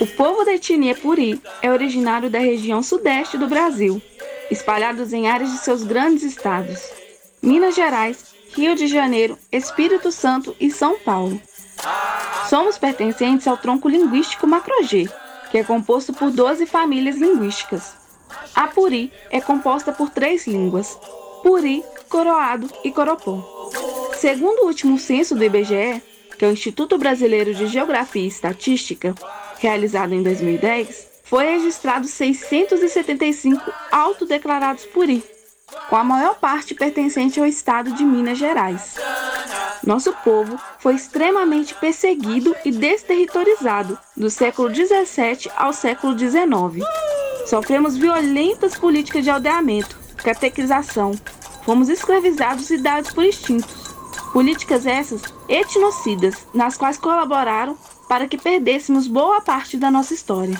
O povo da etnia Puri é originário da região sudeste do Brasil, espalhados em áreas de seus grandes estados: Minas Gerais, Rio de Janeiro, Espírito Santo e São Paulo. Somos pertencentes ao tronco linguístico Macro-G, que é composto por 12 famílias linguísticas. A Puri é composta por três línguas: Puri, Coroado e Coropó. Segundo o último censo do IBGE, que o Instituto Brasileiro de Geografia e Estatística, realizado em 2010, foi registrado 675 autodeclarados Puri, com a maior parte pertencente ao estado de Minas Gerais. Nosso povo foi extremamente perseguido e desterritorizado do século 17 ao século 19. Sofremos violentas políticas de aldeamento, catequização. Fomos escravizados e dados por instintos. Políticas essas etnocidas, nas quais colaboraram para que perdêssemos boa parte da nossa história.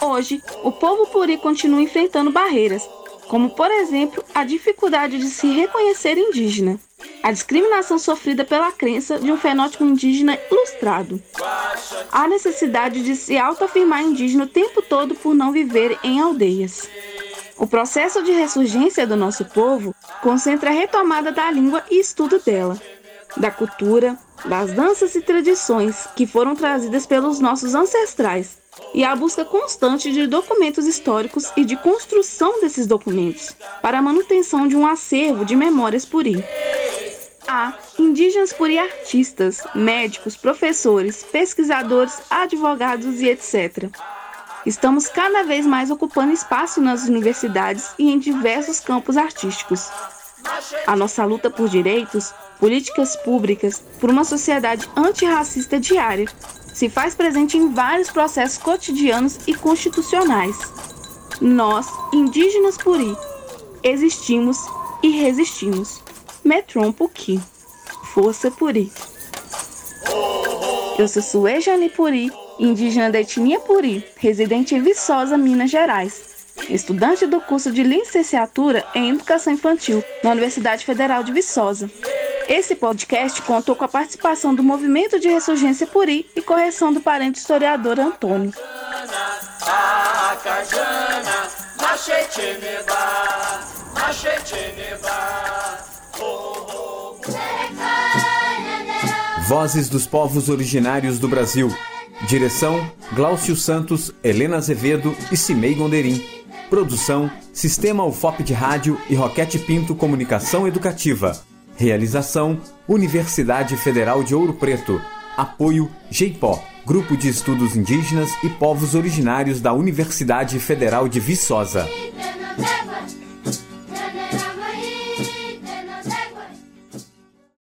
Hoje, o povo puri continua enfrentando barreiras, como por exemplo a dificuldade de se reconhecer indígena, a discriminação sofrida pela crença de um fenótipo indígena ilustrado, a necessidade de se autoafirmar indígena o tempo todo por não viver em aldeias. O processo de ressurgência do nosso povo concentra a retomada da língua e estudo dela, da cultura, das danças e tradições que foram trazidas pelos nossos ancestrais e a busca constante de documentos históricos e de construção desses documentos para a manutenção de um acervo de memórias puri. Há indígenas puri artistas, médicos, professores, pesquisadores, advogados e etc Estamos cada vez mais ocupando espaço nas universidades e em diversos campos artísticos. A nossa luta por direitos, políticas públicas, por uma sociedade antirracista diária, se faz presente em vários processos cotidianos e constitucionais. Nós, indígenas Puri, existimos e resistimos. Metron Puki. Força Puri. Eu sou Suejane Puri indígena da etnia Puri, residente em Viçosa, Minas Gerais. Estudante do curso de licenciatura em Educação Infantil na Universidade Federal de Viçosa. Esse podcast contou com a participação do Movimento de Ressurgência Puri e correção do parente historiador Antônio. Vozes dos povos originários do Brasil Direção: Glaucio Santos, Helena Azevedo e Cimei Gonderim. Produção: Sistema UFOP de Rádio e Roquete Pinto Comunicação Educativa. Realização: Universidade Federal de Ouro Preto. Apoio: GEIPó, Grupo de Estudos Indígenas e Povos Originários da Universidade Federal de Viçosa.